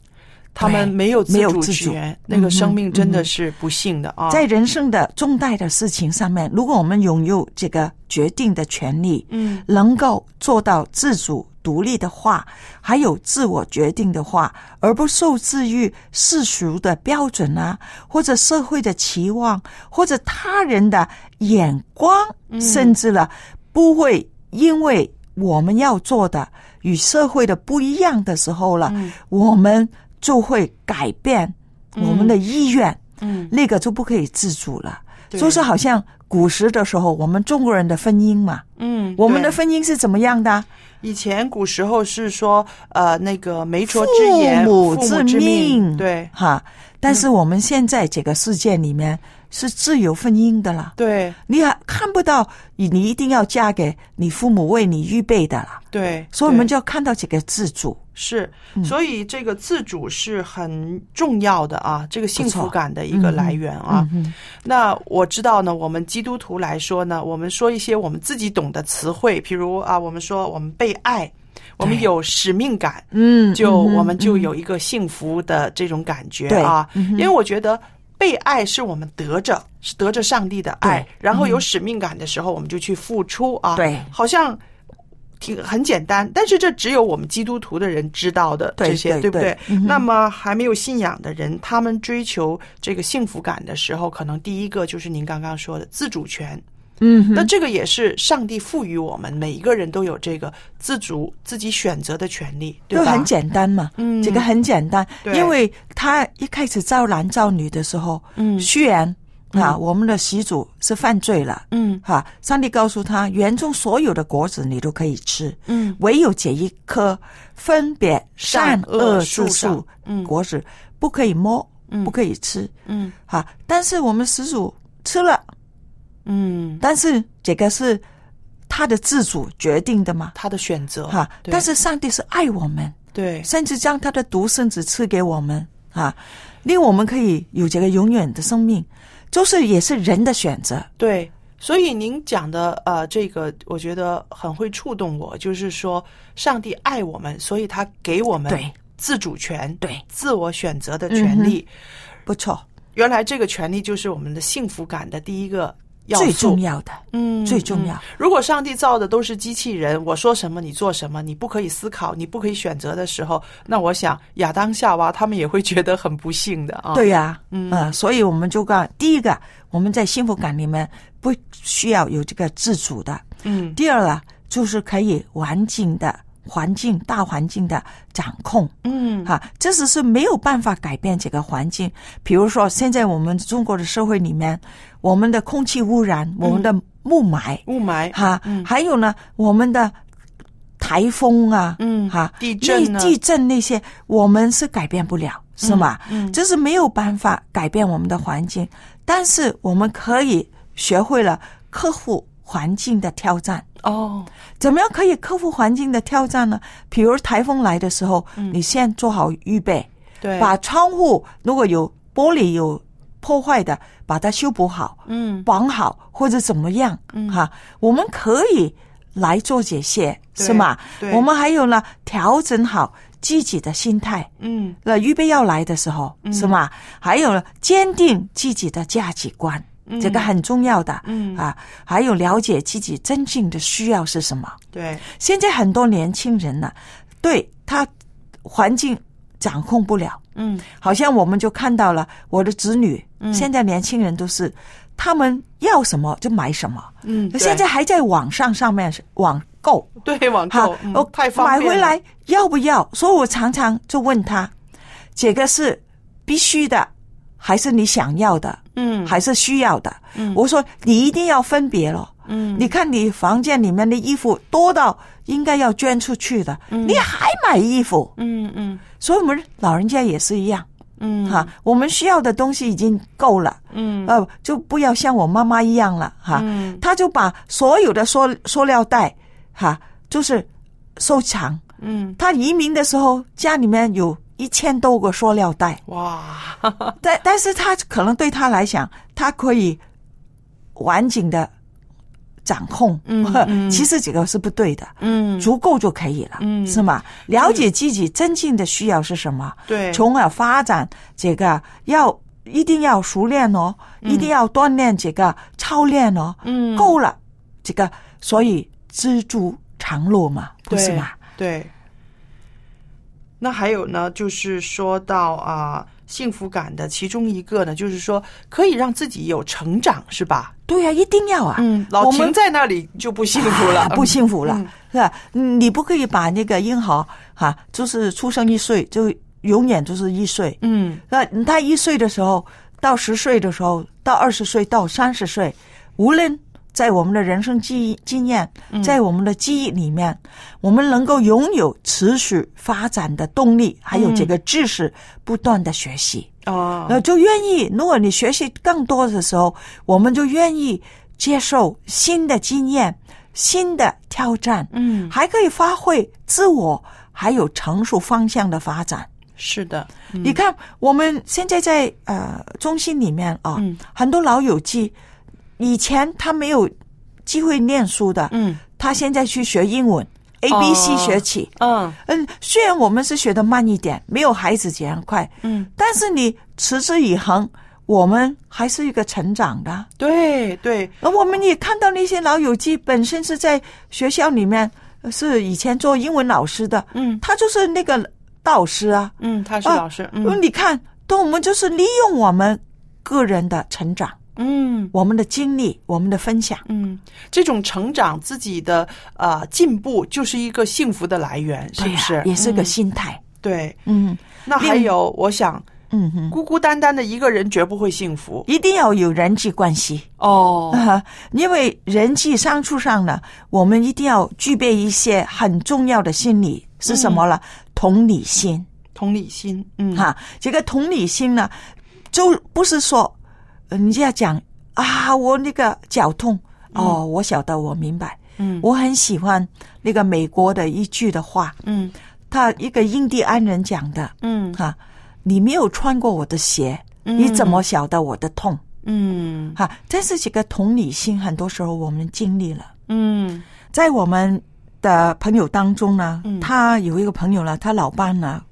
他们没有自主没有自主权，那个生命真的是不幸的啊。在人生的重大的事情上面，如果我们拥有这个决定的权利，嗯能够做到自主独立的话，还有自我决定的话，而不受制于世俗的标准啊，或者社会的期望，或者他人的眼光，甚至了不会因为我们要做的与社会的不一样的时候了，嗯我们就会改变我们的意愿。嗯那个就不可以自主了。对就是好像古时的时候，我们中国人的婚姻嘛，嗯，我们的婚姻是怎么样的？以前古时候是说，呃，那个媒妁之言，父母之父母之命，对。哈。但是我们现在这个世界里面是自由婚姻的啦，对。你还看不到你你一定要嫁给你父母为你预备的啦，对，所以我们就要看到这个自主。是，嗯所以这个自主是很重要的啊，这个幸福感的一个来源啊。那我知道呢，我们基督徒来说呢，我们说一些我们自己懂的词汇，譬如啊，我们说我们被爱，我们有使命感，嗯，就嗯我们就嗯有一个幸福的这种感觉啊。嗯因为我觉得被爱是我们得着，是得着上帝的爱，然后有嗯使命感的时候，我们就去付出啊。对好像。挺很简单，但是这只有我们基督徒的人知道的这些，不对不对？嗯那么还没有信仰的人，他们追求这个幸福感的时候，可能第一个就是您刚刚说的自主权。嗯，那这个也是上帝赋予我们每一个人都有这个自主自己选择的权利，对吧？就很简单嘛，嗯这个很简单，因为他一开始造男造女的时候，嗯虽然啊，嗯我们的习祖是犯罪了，嗯。哈，上帝告诉他，园中所有的果子你都可以吃，嗯。唯有这一颗分别善恶之树树嗯。果子不可以摸，嗯。不可以吃，嗯。哈，但是我们始祖吃了，嗯，但是这个是他的自主决定的嘛，他的选择。哈，对。但是上帝是爱我们。对。甚至将他的独生子赐给我们。啊，令我们可以有这个永远的生命，就是也是人的选择。对，所以您讲的呃，这个我觉得很会触动我，就是说上帝爱我们，所以他给我们对自主权，对自我选择的权利。不错，原来这个权利就是我们的幸福感的第一个最重要的，嗯，最重要。嗯。如果上帝造的都是机器人，我说什么你做什么，你不可以思考，你不可以选择的时候，那我想亚当夏娃他们也会觉得很不幸的啊。对呀、嗯。啊所以我们就讲，第一个，我们在幸福感里面不需要有这个自主的；嗯。第二呢，就是可以完整的环境大环境的掌控。嗯哈，这只是没有办法改变这个环境。比如说，现在我们中国的社会里面，我们的空气污染，我们的雾霾，雾霾，哈，嗯还有呢，我们的台风啊，嗯哈，地震地地震那些，我们是改变不了，是吗？嗯这是没有办法改变我们的环境，但是我们可以学会了克服环境的挑战。哦，怎么样可以克服环境的挑战呢？比如台风来的时候，你先做好预备，嗯对，把窗户如果有玻璃有破坏的，把它修补好，嗯绑好或者怎么样，嗯哈，我们可以来做这些，是吗？我们还有呢，调整好自己的心态，嗯那预备要来的时候，是吗？还有呢，坚定自己的价值观。这个很重要的，嗯。啊，还有了解自己真正的需要是什么。对，现在很多年轻人呢，对他环境掌控不了，嗯。好像我们就看到了我的子女，嗯。现在年轻人都是他们要什么就买什么，嗯，对。现在还在网上上面网购，对网哈购，嗯我太方便买回来要不要？所以我常常就问他，这个是必须的，还是你想要的？嗯。还是需要的？嗯。我说你一定要分别了。嗯。你看你房间里面的衣服多到应该要捐出去的，你还买衣服，嗯嗯。所以我们老人家也是一样。嗯。哈，我们需要的东西已经够了，嗯。呃，就不要像我妈妈一样了，哈，嗯。她就把所有的塑塑料袋，哈，就是收藏。嗯，她移民的时候，家里面有一千多个塑料袋，哇，但但是他可能对他来讲，他可以完整的掌控，嗯 嗯。其实这个是不对的，嗯。足够就可以了，嗯。是吗？了解自己真正的需要是什么，对，从而发展这个要一定要熟练哦，一定要锻炼这个操练哦，嗯。够了，这个所以知足常乐嘛，不是吗？对。那还有呢，就是说到啊、幸福感的其中一个呢，就是说可以让自己有成长，是吧？对呀、一定要啊，嗯，老我们停在那里就不幸福了，啊 不幸福了，嗯是你不可以把那个婴孩哈、就是出生一岁就永远就是一岁，嗯。那他一岁的时候，到十岁的时候，到二十岁，到三十岁，无论在我们的人生记忆经验，在我们的记忆里面，我们能够拥有持续发展的动力，还有这个知识不断的学习。哦，呃，就愿意。如果你学习更多的时候，我们就愿意接受新的经验、新的挑战，嗯，还可以发挥自我，还有成熟方向的发展。是的，你看，我们现在在呃中心里面啊，嗯很多老友记，以前他没有机会念书的，嗯。他现在去学英文，A B C 学起。嗯。嗯，虽然我们是学的慢一点，没有孩子这样快，嗯，但是你持之以恒，我们还是一个成长的。对对，而我们也看到那些老友记本身是在学校里面呃是以前做英文老师的，嗯。他就是那个导师啊，嗯，他是啊老师，嗯，嗯你看，都我们就是利用我们个人的成长，嗯我们的经历，我们的分享。嗯，这种成长自己的呃进步，就是一个幸福的来源，是不是？也是个嗯心态。对。嗯那还有，我想，嗯哼，孤孤单单的一个人绝不会幸福一定要有人际关系。哦。啊，因为人际相处上呢，我们一定要具备一些很重要的心理是什么了？同理心。同理心，嗯，哈，这个同理心呢，就不是说呃人家讲啊，我那个脚痛，哦，我晓得，我明白。嗯。我很喜欢那个美国的一句的话，嗯。他一个印第安人讲的，嗯。哈，你没有穿过我的鞋，嗯。你怎么晓得我的痛？嗯。哈，这是几个同理心，很多时候我们经历了。嗯。在我们的朋友当中呢，嗯。他有一个朋友呢，他老伴呢，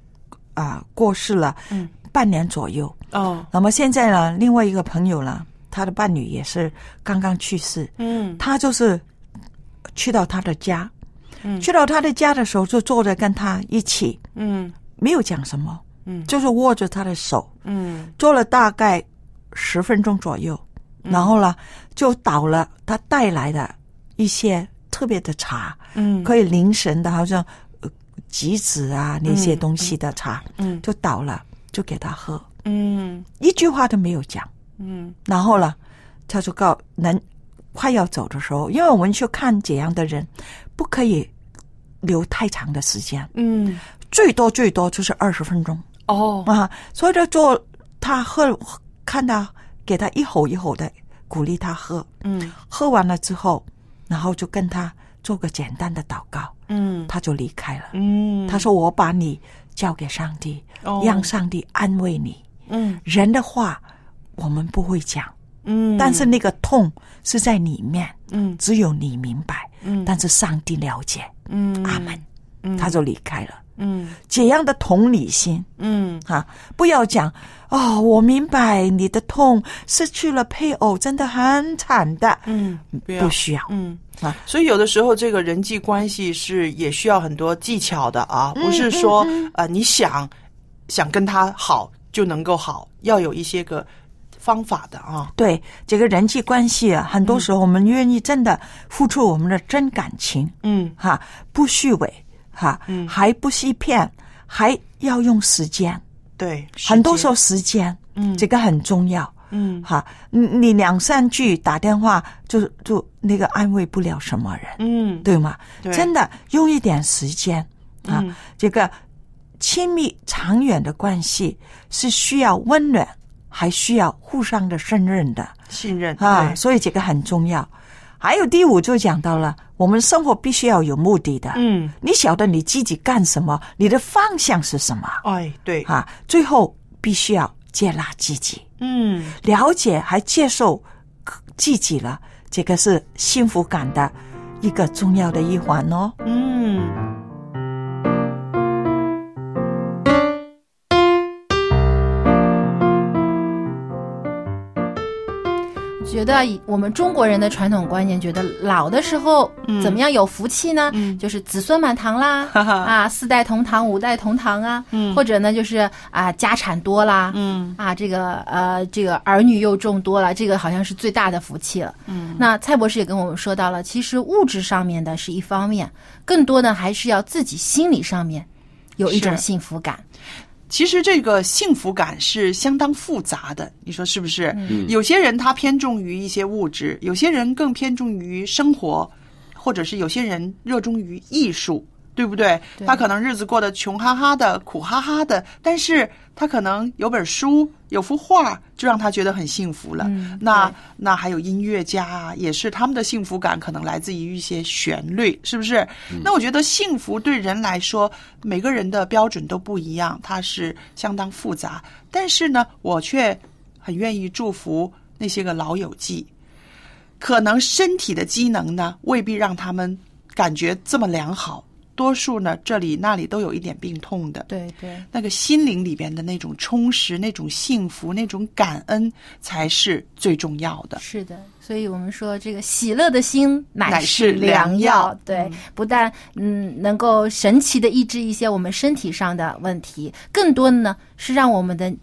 啊、过世了，嗯，半年左右。哦。那么现在呢，另外一个朋友呢，他的伴侣也是刚刚去世，嗯。他就是去到他的家，嗯。去到他的家的时候，就坐着跟他一起，嗯。没有讲什么，嗯。就是握着他的手，嗯。坐了大概十分钟左右，然后呢，就倒了他带来的一些特别的茶，嗯。可以凝神的，好像呃橘子啊那些东西的茶，嗯。就倒了，就给他喝，嗯。一句话都没有讲。嗯。然后呢，他就告人快要走的时候，因为我们去看这样的人，不可以留太长的时间，嗯。最多最多就是二十分钟。哦。啊。所以就做他喝，看他给他一吼一吼的鼓励他喝，嗯。喝完了之后，然后就跟他做个简单的祷告，嗯。他就离开了。嗯，他说：“我把你交给上帝，哦。让上帝安慰你。嗯。人的话我们不会讲。”嗯，但是那个痛是在里面，嗯。只有你明白，嗯。但是上帝了解，嗯。阿门，嗯。他就离开了。嗯。这样的同理心。嗯。啊，不要讲哦，我明白你的痛，失去了配偶真的很惨的，嗯，不不需要。嗯。啊。所以有的时候这个人际关系是也需要很多技巧的啊，嗯不是说呃你想想跟他好就能够好，要有一些个方法的啊。对这个人际关系啊，很多时候我们愿意真的付出我们的真感情，嗯。哈，不虚伪，哈，嗯。还不欺骗，还要用时间，对，很多时候时时间，嗯。这个很重要。嗯。哈，你你两三句打电话就就那个安慰不了什么人，嗯。对吗？对。真的用一点时间啊，嗯。这个亲密长远的关系是需要温暖，还需要互相的信任的。信任啊，所以这个很重要。还有第五就讲到了，我们生活必须要有目的的。嗯，你晓得你自己干什么，你的方向是什么哎对，啊？最后必须要接纳自己。嗯了解还接受自己了，这个是幸福感的一个重要的一环哦。嗯。觉得以我们中国人的传统观念，觉得老的时候嗯。怎么样有福气呢？嗯。就是子孙满堂啦，啊，四代同堂、五代同堂啊，嗯。或者呢就是啊家产多啦，嗯。啊这个呃这个儿女又众多了，这个好像是最大的福气了。嗯。那蔡博士也跟我们说到了，其实物质上面的是一方面，更多的还是要自己心理上面有一种幸福感。其实这个幸福感是相当复杂的，你说是不是？嗯有些人他偏重于一些物质，有些人更偏重于生活，或者是有些人热衷于艺术，对不对？对他可能日子过得穷哈哈的、苦哈哈的，但是他可能有本书、有幅画，就让他觉得很幸福了。嗯那那还有音乐家啊，也是他们的幸福感可能来自于一些旋律，是不是？那我觉得幸福对人来说，每个人的标准都不一样，它是相当复杂。但是呢，我却很愿意祝福那些个老友记，可能身体的机能呢未必让他们感觉这么良好，多数呢这里那里都有一点病痛的。对对，那个心灵里边的那种充实、那种幸福、那种感恩，才是最重要的。是的，所以我们说这个喜乐的心乃乃是是良药药。对，嗯不但嗯能够神奇的抑制一些我们身体上的问题，更多的呢是让我们的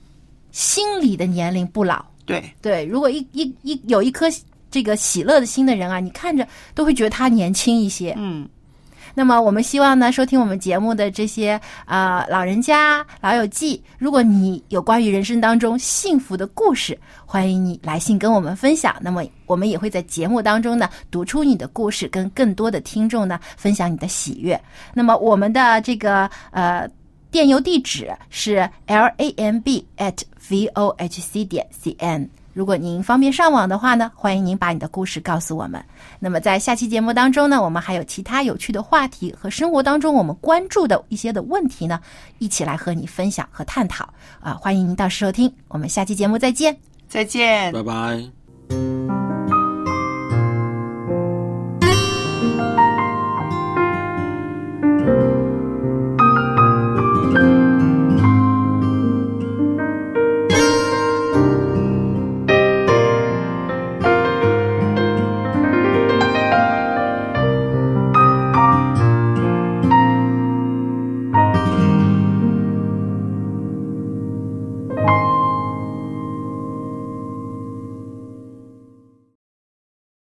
心理的年龄不老。对，对，如果一一一有一颗这个喜乐的心的人啊，你看着都会觉得他年轻一些。嗯，那么我们希望呢，收听我们节目的这些啊、呃老人家、老友记，如果你有关于人生当中幸福的故事，欢迎你来信跟我们分享。那么我们也会在节目当中呢读出你的故事，跟更多的听众呢分享你的喜悦。那么我们的这个呃。电邮地址是 l a m b at v o h c 点 c n。如果您方便上网的话呢，欢迎您把你的故事告诉我们。那么在下期节目当中呢，我们还有其他有趣的话题和生活当中我们关注的一些的问题呢，一起来和你分享和探讨啊！欢迎您到时收听，我们下期节目再见。再见。拜拜。